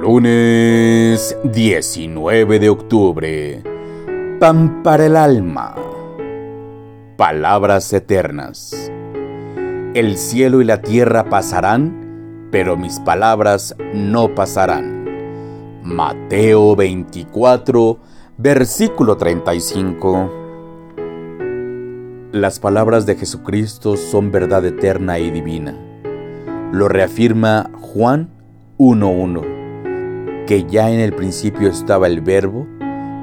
Lunes 19 de octubre. Pan para el alma. Palabras eternas. El cielo y la tierra pasarán, pero mis palabras no pasarán. Mateo 24, versículo 35. Las palabras de Jesucristo son verdad eterna y divina. Lo reafirma Juan 1.1 que ya en el principio estaba el verbo,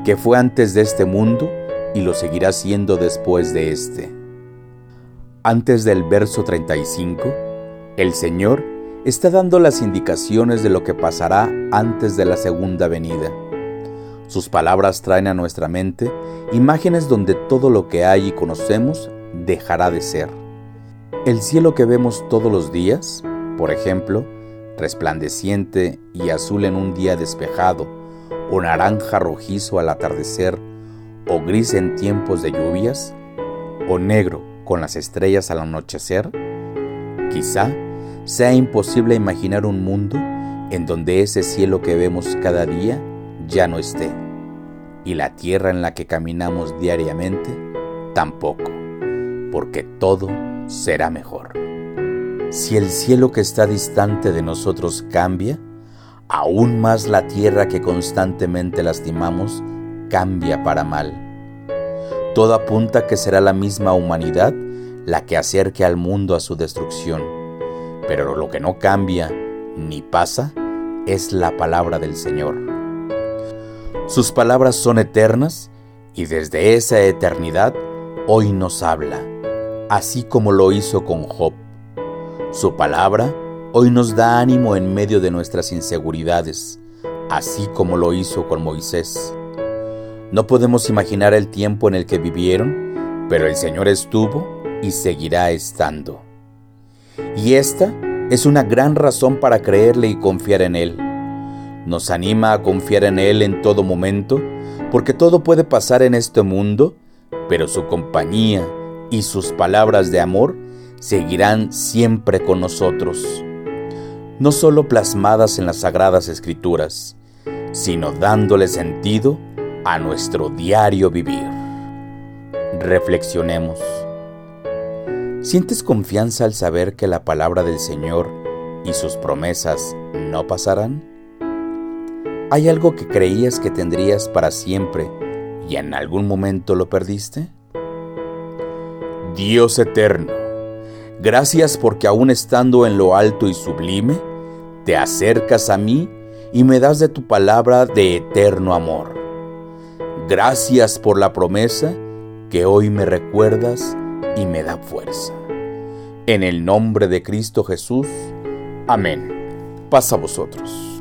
que fue antes de este mundo y lo seguirá siendo después de este. Antes del verso 35, el Señor está dando las indicaciones de lo que pasará antes de la segunda venida. Sus palabras traen a nuestra mente imágenes donde todo lo que hay y conocemos dejará de ser. El cielo que vemos todos los días, por ejemplo, resplandeciente y azul en un día despejado, o naranja rojizo al atardecer, o gris en tiempos de lluvias, o negro con las estrellas al anochecer? Quizá sea imposible imaginar un mundo en donde ese cielo que vemos cada día ya no esté, y la tierra en la que caminamos diariamente tampoco, porque todo será mejor. Si el cielo que está distante de nosotros cambia, aún más la tierra que constantemente lastimamos cambia para mal. Todo apunta que será la misma humanidad la que acerque al mundo a su destrucción, pero lo que no cambia ni pasa es la palabra del Señor. Sus palabras son eternas y desde esa eternidad hoy nos habla, así como lo hizo con Job su palabra hoy nos da ánimo en medio de nuestras inseguridades, así como lo hizo con Moisés. No podemos imaginar el tiempo en el que vivieron, pero el Señor estuvo y seguirá estando. Y esta es una gran razón para creerle y confiar en Él. Nos anima a confiar en Él en todo momento, porque todo puede pasar en este mundo, pero su compañía y sus palabras de amor seguirán siempre con nosotros, no solo plasmadas en las sagradas escrituras, sino dándole sentido a nuestro diario vivir. Reflexionemos. ¿Sientes confianza al saber que la palabra del Señor y sus promesas no pasarán? ¿Hay algo que creías que tendrías para siempre y en algún momento lo perdiste? Dios eterno, Gracias porque aún estando en lo alto y sublime, te acercas a mí y me das de tu palabra de eterno amor. Gracias por la promesa que hoy me recuerdas y me da fuerza. En el nombre de Cristo Jesús. Amén. Pasa a vosotros.